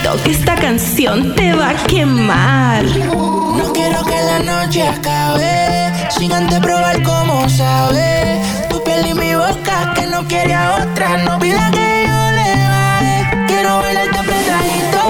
TikTok. Esta canción te va a quemar. No quiero que la noche acabe sin antes probar cómo sabe. Tu piel y mi boca que no quiere a otra. No pida que yo le baje. Quiero bailarte apretadito.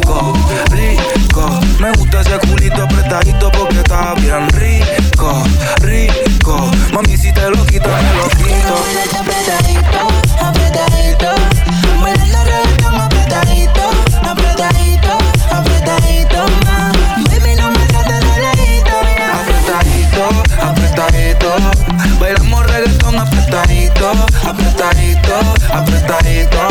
rico. Me gusta ese culito apretadito porque está bien rico, rico. Mami, si te lo quito, me lo quito. Apretadito, apretadito. Mueve reggaetón apretadito, apretadito, apretadito. Ma. Baby, no me trates. Apretadito, apretadito. Bailamos reggaetón apretadito, apretadito, apretadito.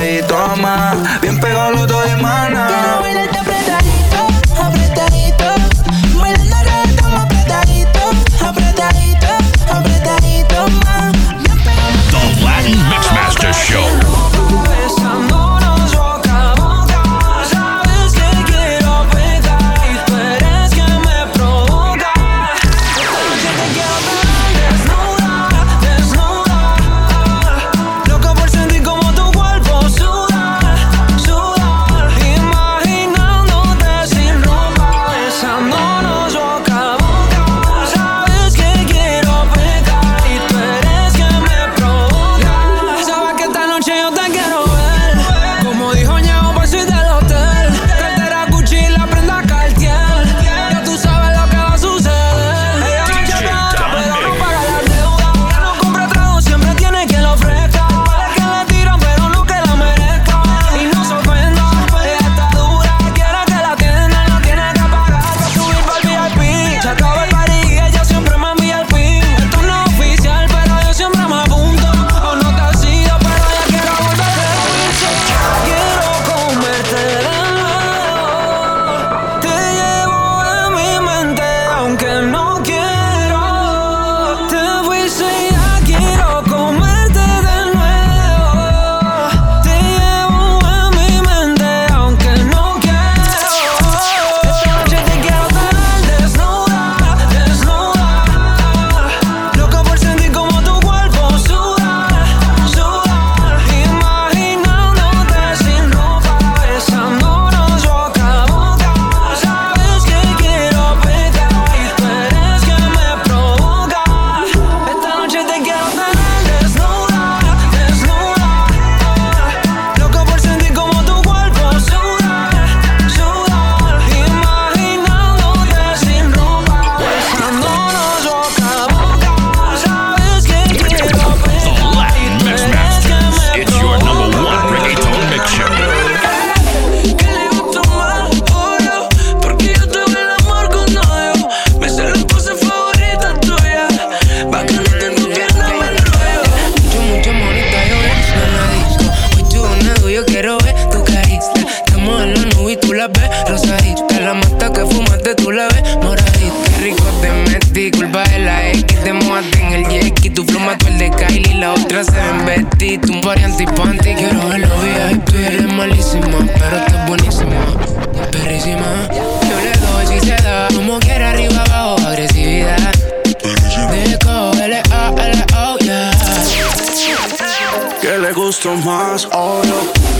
inside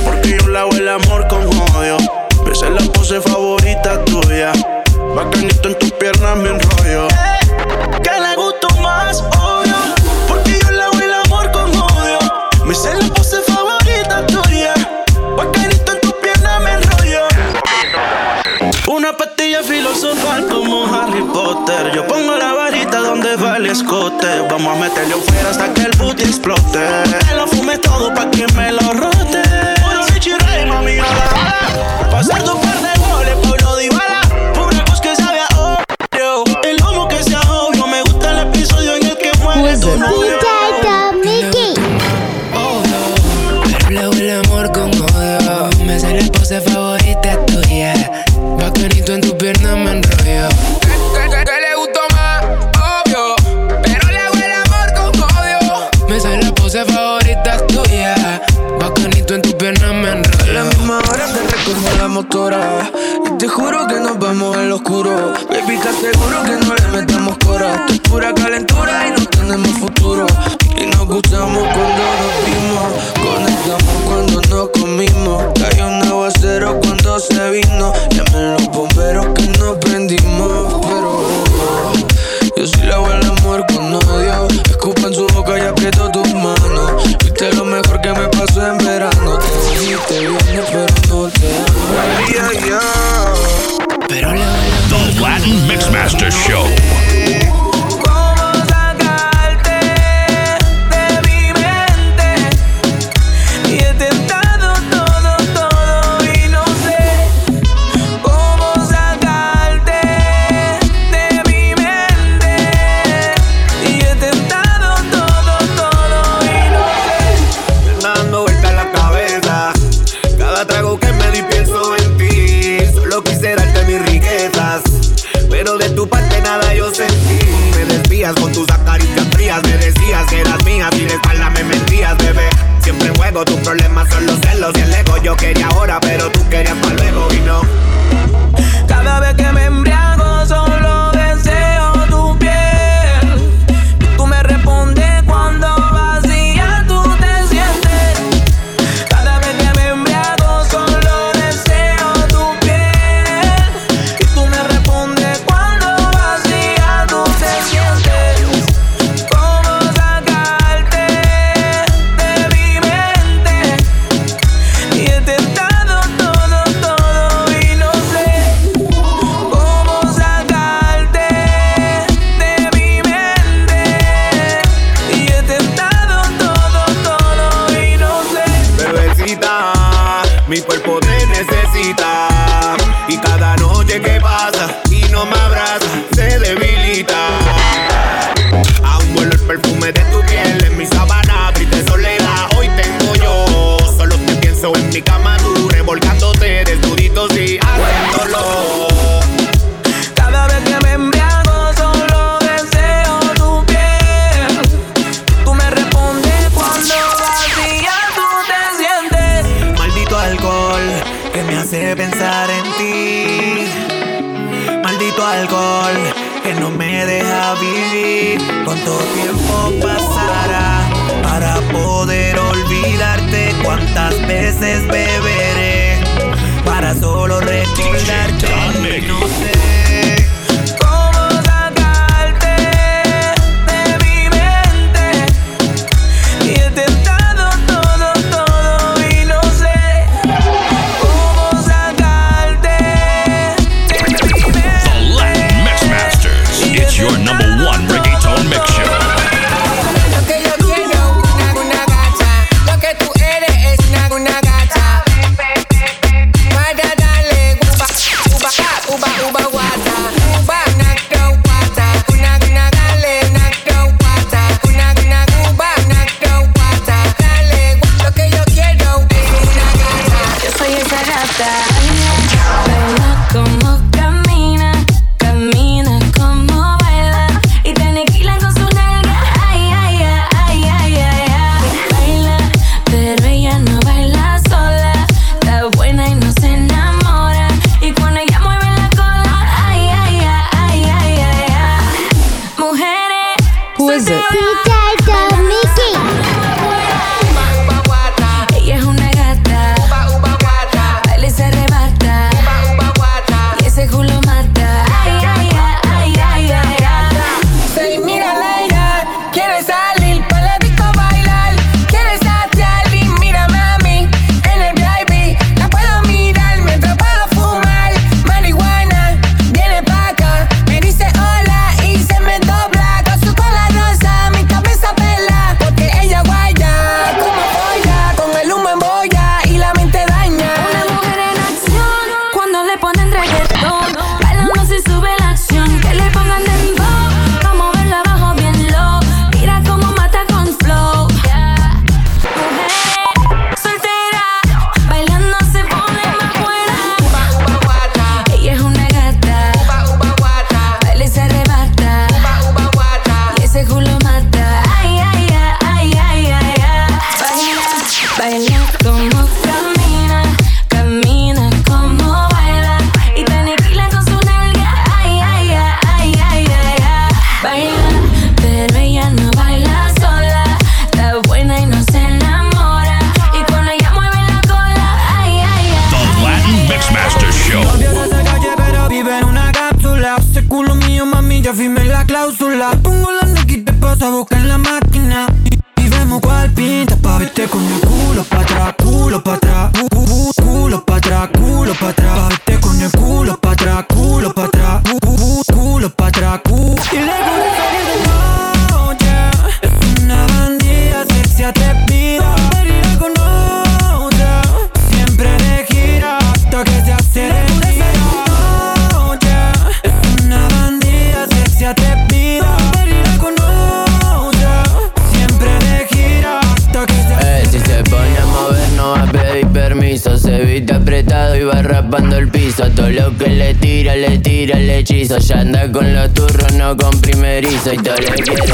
Porque yo lavo el amor con odio. Esa es la pose favorita tuya. Bacanito en tus piernas me enrollo. Que le gusto más odio. Porque yo lavo el amor con odio. Me sé la pose favorita tuya. Bacanito en tus piernas me enrollo. Una pastilla filosofal como Harry Potter. Yo pongo la varita donde va el escote. Vamos a meterle un fuera hasta que el booty explote. Me lo fume todo pa' que me lo robe pasar Baby, te aseguro que no le metemos cora. Esto es pura calentura y no tenemos futuro. Y nos gustamos cuando nos vimos. Conectamos cuando nos comimos. Cayó un aguacero cuando se vino. mi cama tú revolcando veces. Primerizo. Y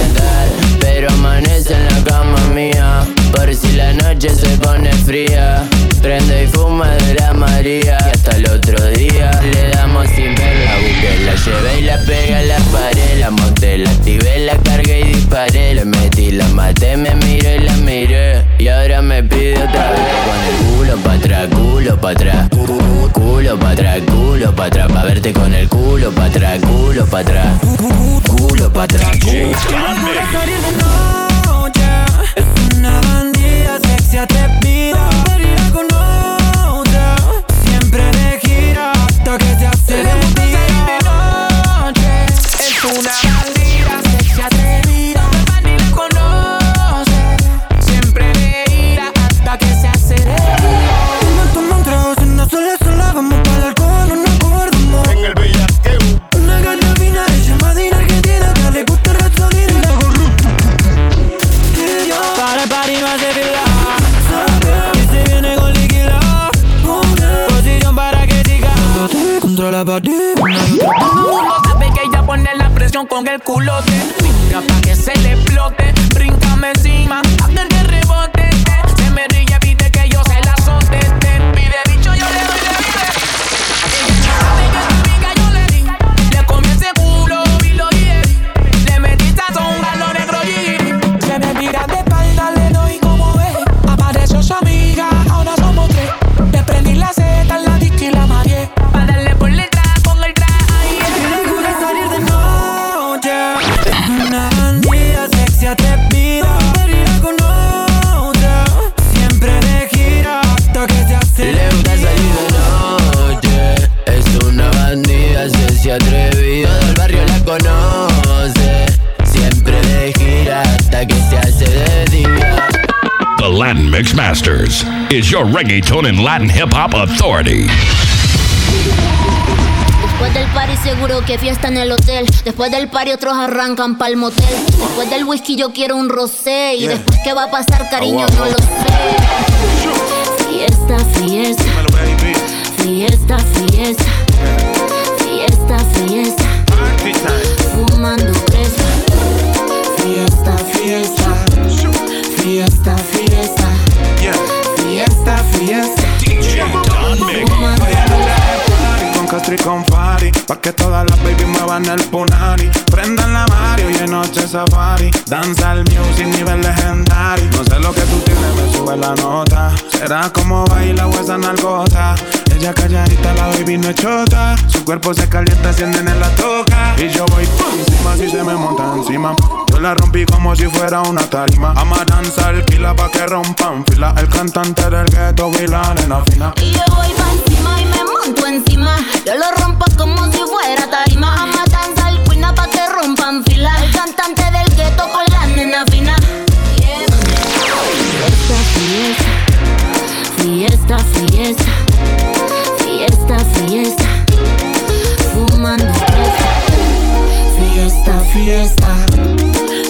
your reggaeton and Latin hip hop authority. Después del party seguro que fiesta en el hotel. Después del party otros arrancan pa'l motel. Después del whisky yo quiero un rosé. Y después qué va a pasar, cariño, no lo sé. Fiesta, fiesta. Fiesta, fiesta. Fiesta, fiesta. Fumando fresa. Fiesta, fiesta. Fiesta, fiesta. Fiesta, Y con Fari Pa' que todas las baby muevan el punani. Prendan la Mario y en noche safari. Danza el music nivel legendario. No sé lo que tú tienes, me sube la nota. Será como baila o esa nalgota. Ella calladita, la baby no es chota. Su cuerpo se calienta, encienden en la toca. Y yo voy por encima si se me monta encima. Yo la rompí como si fuera una tarima. Ama danzar, kila pa' que rompan fila. El cantante del ghetto y la nena fina. Y yo voy pa' encima y me monto encima. Yo lo rompo como si fuera tarima. A matanza al cuina pa' que rompan fila. El cantante del gueto con la nena fina. Fiesta, fiesta. Fiesta, fiesta. Fiesta, fiesta. Fumando fresa. Fiesta, fiesta.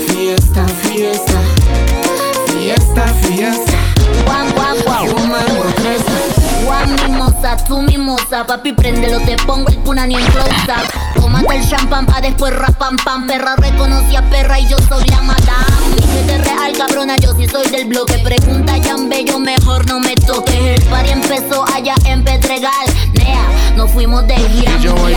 Fiesta, fiesta. Fiesta, fiesta. Tú mimosa. Papi, préndelo, te pongo el punani en close up. Tómate el champán pa' después rapam pam. Perra reconocí a perra y yo soy la madame. Dije de real, cabrona, yo sí soy del bloque. Pregunta Jan Bello, mejor no me toques. El party empezó allá en Pedregal. Nea, nos fuimos de gira Y yo voy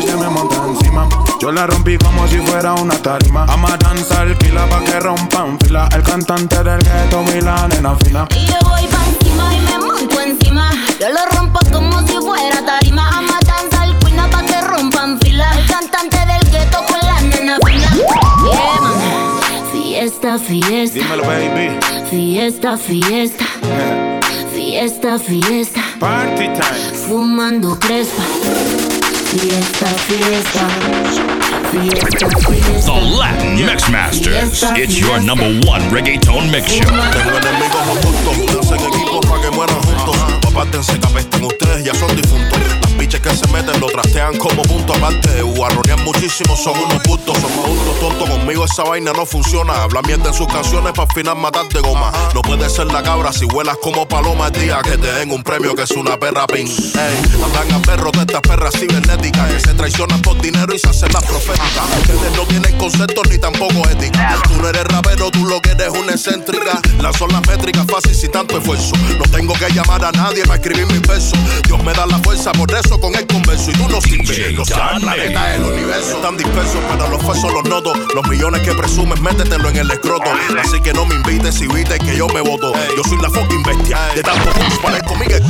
se me monta encima Yo la rompí como si fuera una tarima Ama danzar, kila pa' que rompan fila El cantante del ghetto y la nena fina Y yo voy pa' encima y me monto encima. Yo lo rompo como si fuera tarima. A matanza al cuina pa' que rompan fila. El cantante del gueto con la nena fina. Yeah, man. Fiesta, fiesta. Dímelo baby Fiesta, fiesta. Fiesta, fiesta. Party time Fumando crespa. Fiesta, fiesta. Fiesta, fiesta. The Latin Mix Masters. It's your number one reggaeton mix show. Tengo enemigos ocultos, hacen equipos para que mueran juntos. Papá, te que apesten ustedes, ya son difuntos. Biches que se meten lo trastean como punto aparte. Guarronean muchísimo, son unos gustos, son adultos tontos. Conmigo esa vaina no funciona. Habla mierda en sus canciones para al final matarte goma. No puede ser la cabra si vuelas como paloma el día que te den un premio que es una perra pin. Ey, andan a perros de estas perras cibernéticas que se traicionan por dinero y se hacen las proféticas. Ustedes no tienen conceptos ni tampoco ética. Tú no eres rapero, tú lo que eres una excéntrica. Las son las métricas fácil sin tanto esfuerzo. No tengo que llamar a nadie para escribir mis versos. Dios me da la fuerza, por eso con el converso. Y tú no sirves. Los planeta, el universo están dispersos, pero los falsos los noto. Los millones que presumes, métetelo en el escroto. Así que no me invites y viste que yo me voto. Yo soy la fucking bestia. De tanto para conmigo el.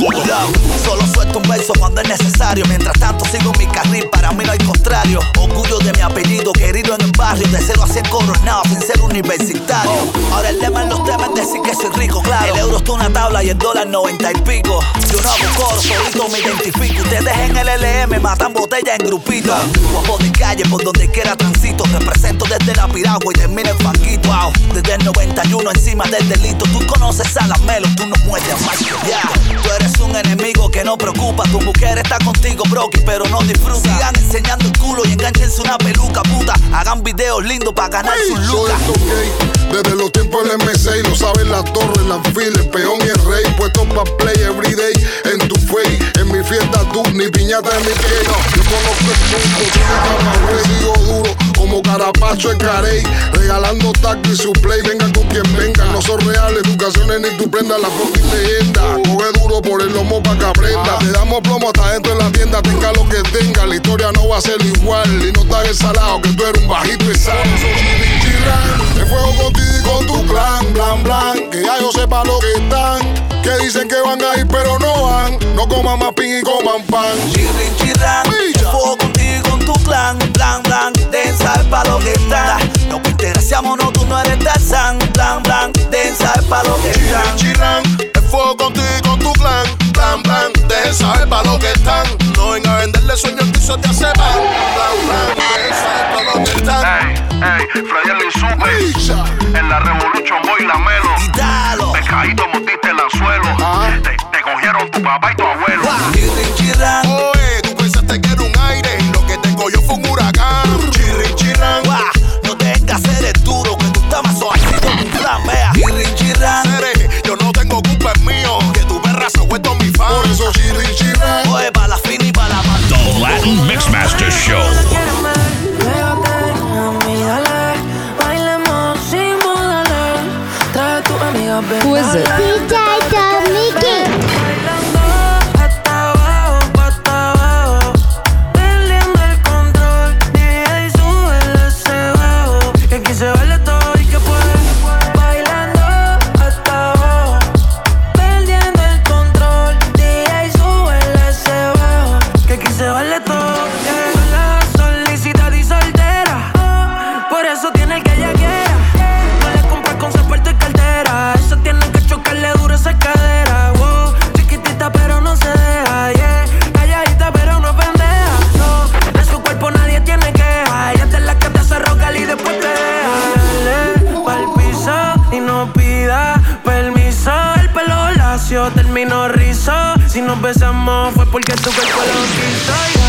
Solo suelto un beso cuando es necesario. Mientras tanto sigo mi carril, para mí no hay contrario. Orgullo de mi apellido, querido en el barrio. De cero a cien coronado sin ser universitario. Ahora el lema en los temas es decir que soy rico, claro. El euro está una tabla y el dólar noventa y pico. Yo no hago coro, solito me identifico. Ustedes en el LM matan botellas en grupitos. Guapo de calle por donde quiera transito. Represento desde la piragua y termino en fanquito. Wow. Desde el 91 encima del delito. Tú conoces a la melo, tú no mueres más. Ya, tú eres un enemigo que no preocupa. Tu mujer está contigo, broki, pero no disfruta. Sigan enseñando el culo y enganchense una peluca, puta. Hagan videos lindos para ganar su lucas. Desde los tiempos del M6 lo saben las torres, las filas, el peón y el rey. Puesto pa' play everyday en tu face. En mi fiesta tú, ni piñata en mi pie. Yo conozco el punto, sigo duro como carapacho en carey. Regalando tacto y su play, venga con quien venga. No son reales, educaciones ni tu prenda, la fucking leyenda. Coge duro por el lomo pa' que aprenda. Te damos plomo hasta dentro de la tienda, tenga lo que tenga. La historia no va a ser igual. Y no está el salado, que tú eres un bajito y sano. Me fuego contigo y con tu clan, blan, blan. Que ya yo sepa lo que están. Que dicen que van a ir, pero no van. No coman más pin y coman pan. Chirrin, chirran. Fuego contigo y con tu clan, blan, blan. Den saber pa' lo que están. No me interesa, no, tú no eres Tarzan. Blan, blan. Den saber pa' lo que están. Chirran, me fuego contigo y con tu clan, blan, blan. Dejen saber pa' lo que están. No venga a venderle sueños que eso te hace mal. Blan, blan. Dejen saber pa' lo que están. Ey, Freddy el Insupe. En la Revolution Boy la Melo. Pescadito mordiste el anzuelo. Te, te cogieron tu papá y tu abuelo. Lo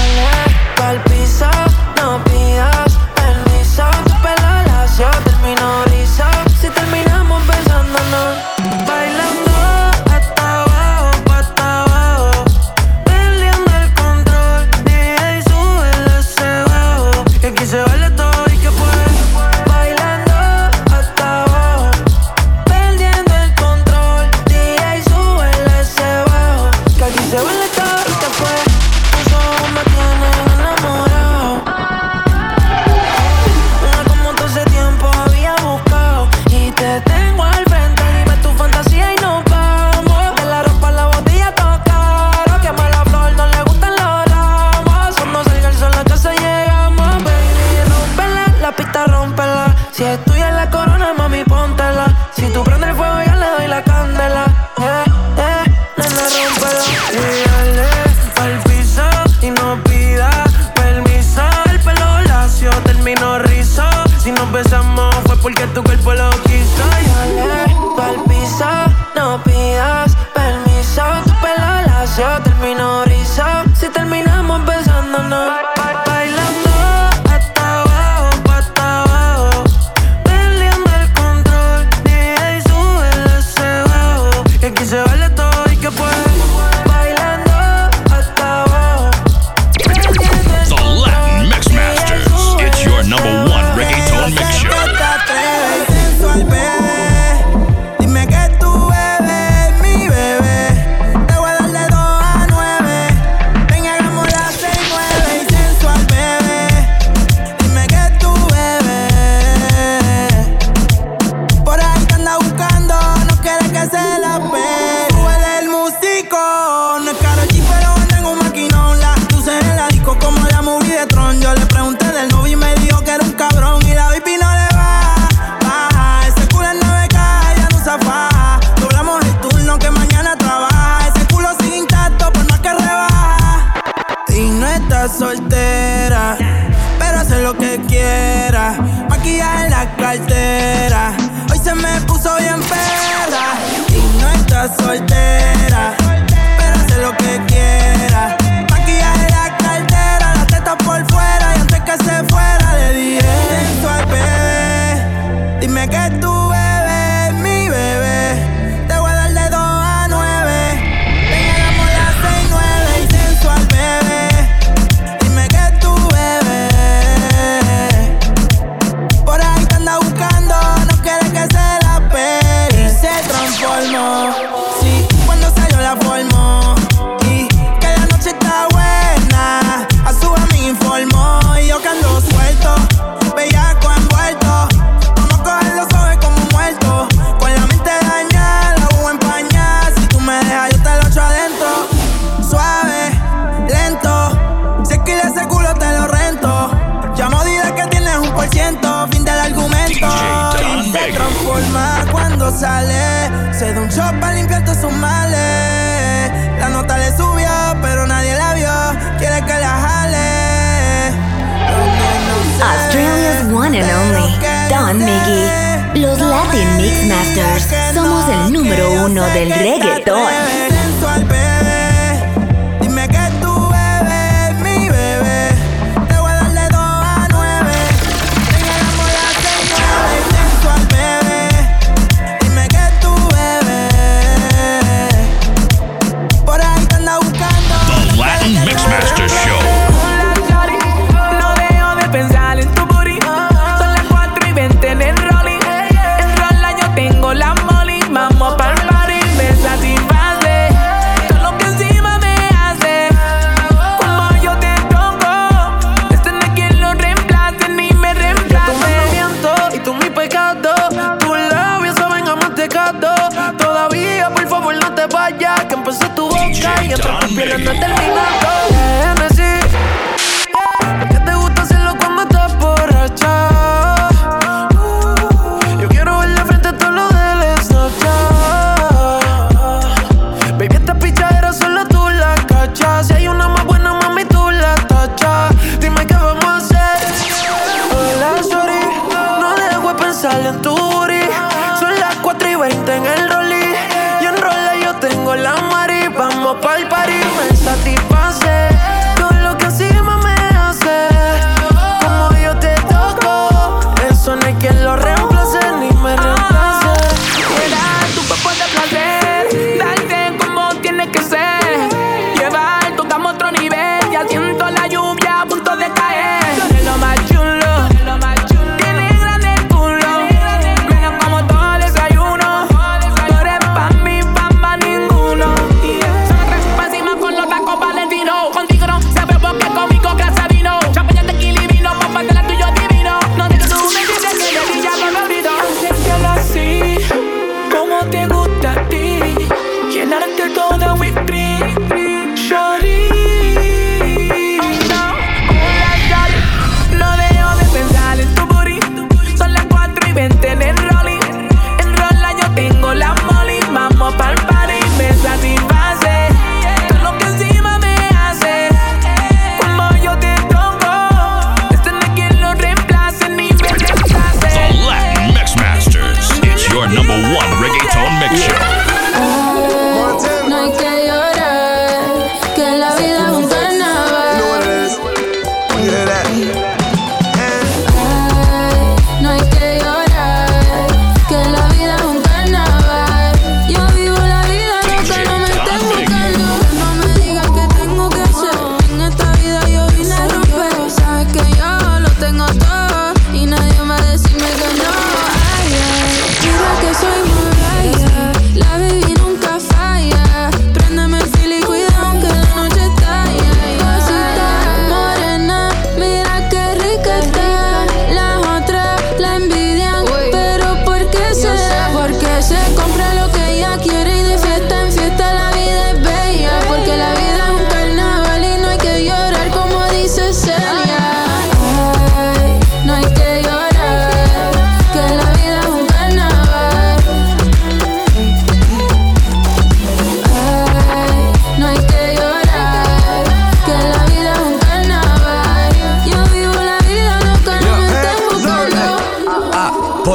uno del reggaetón. No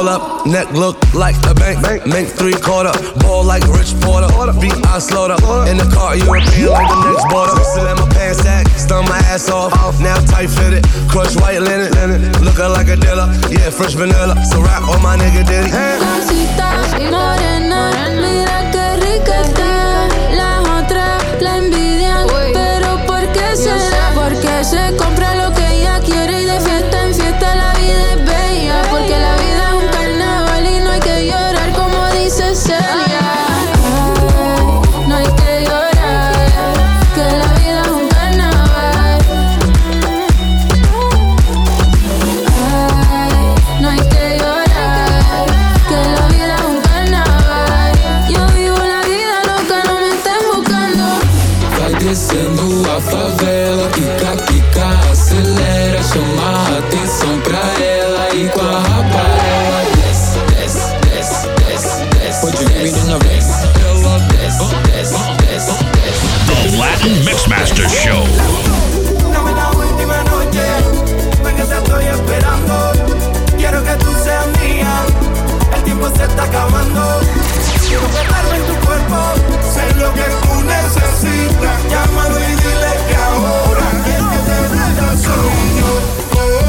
up, neck look like a bank. bank. Make three quarter, ball like Rich Porter. Porter. Feet I slowed in the car, European like the next border. Slam my pants sack, stun my ass off. off. Now tight fitted, crush white linen. Looking like a dealer, yeah, fresh vanilla. So rap on my nigga Diddy. Hey. Latin Mixmaster Show. Dame la última noche, porque te estoy esperando. Quiero que tú seas mía, el tiempo se está acabando. Quiero meterme en tu cuerpo, sé lo que tú necesitas. Llámalo y dile que ahora es que te sueño.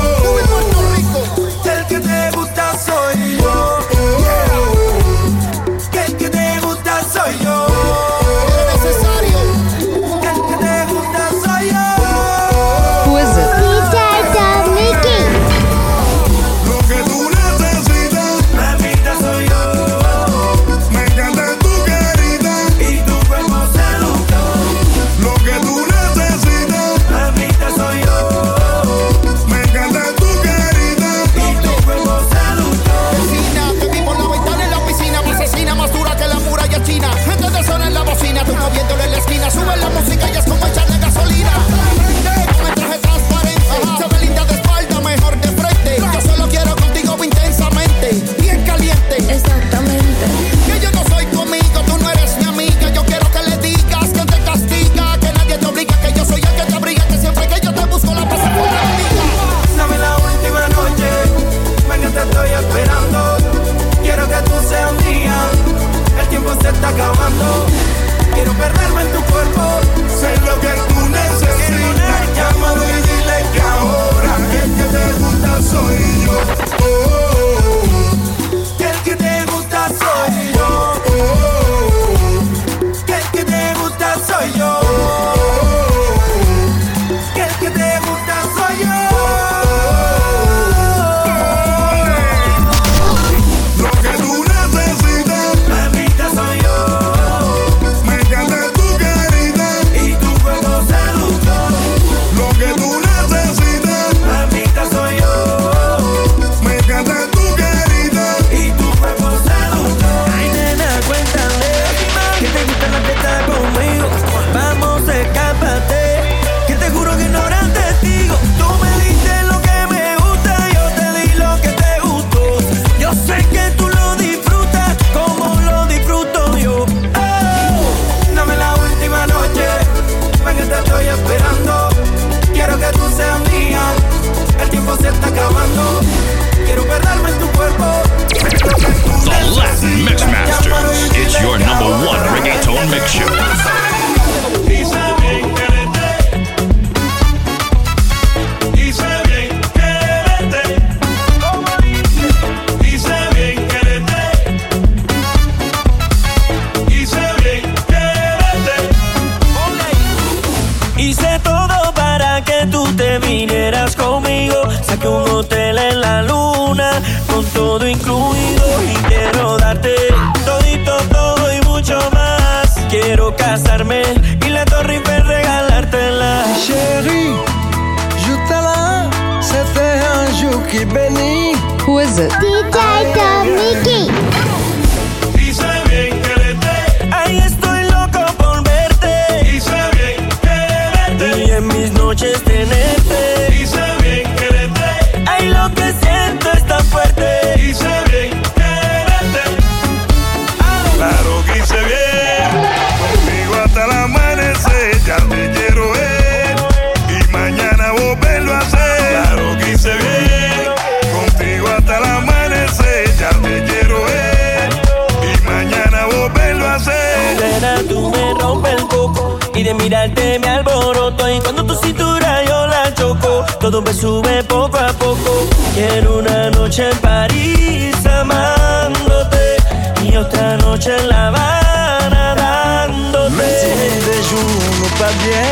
Mirarte me alboroto y cuando tu cintura yo la choco, todo me sube poco a poco. Quiero una noche en París amándote y otra noche en La Habana dándote. Même si jours nous pas bien,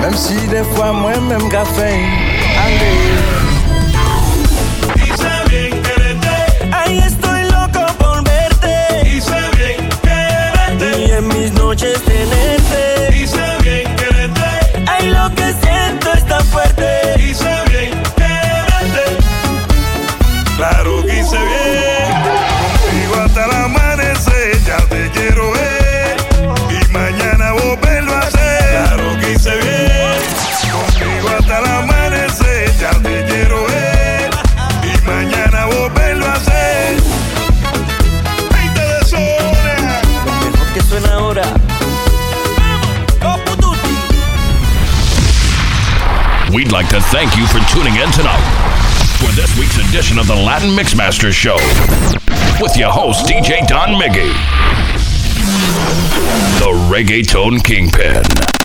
même si des fois moi-même café, allez. Dice We'd like to thank you for tuning in tonight for this week's edition of the Latin Mixmaster Show with your host, DJ Don Miggy, the Reggaeton Kingpin.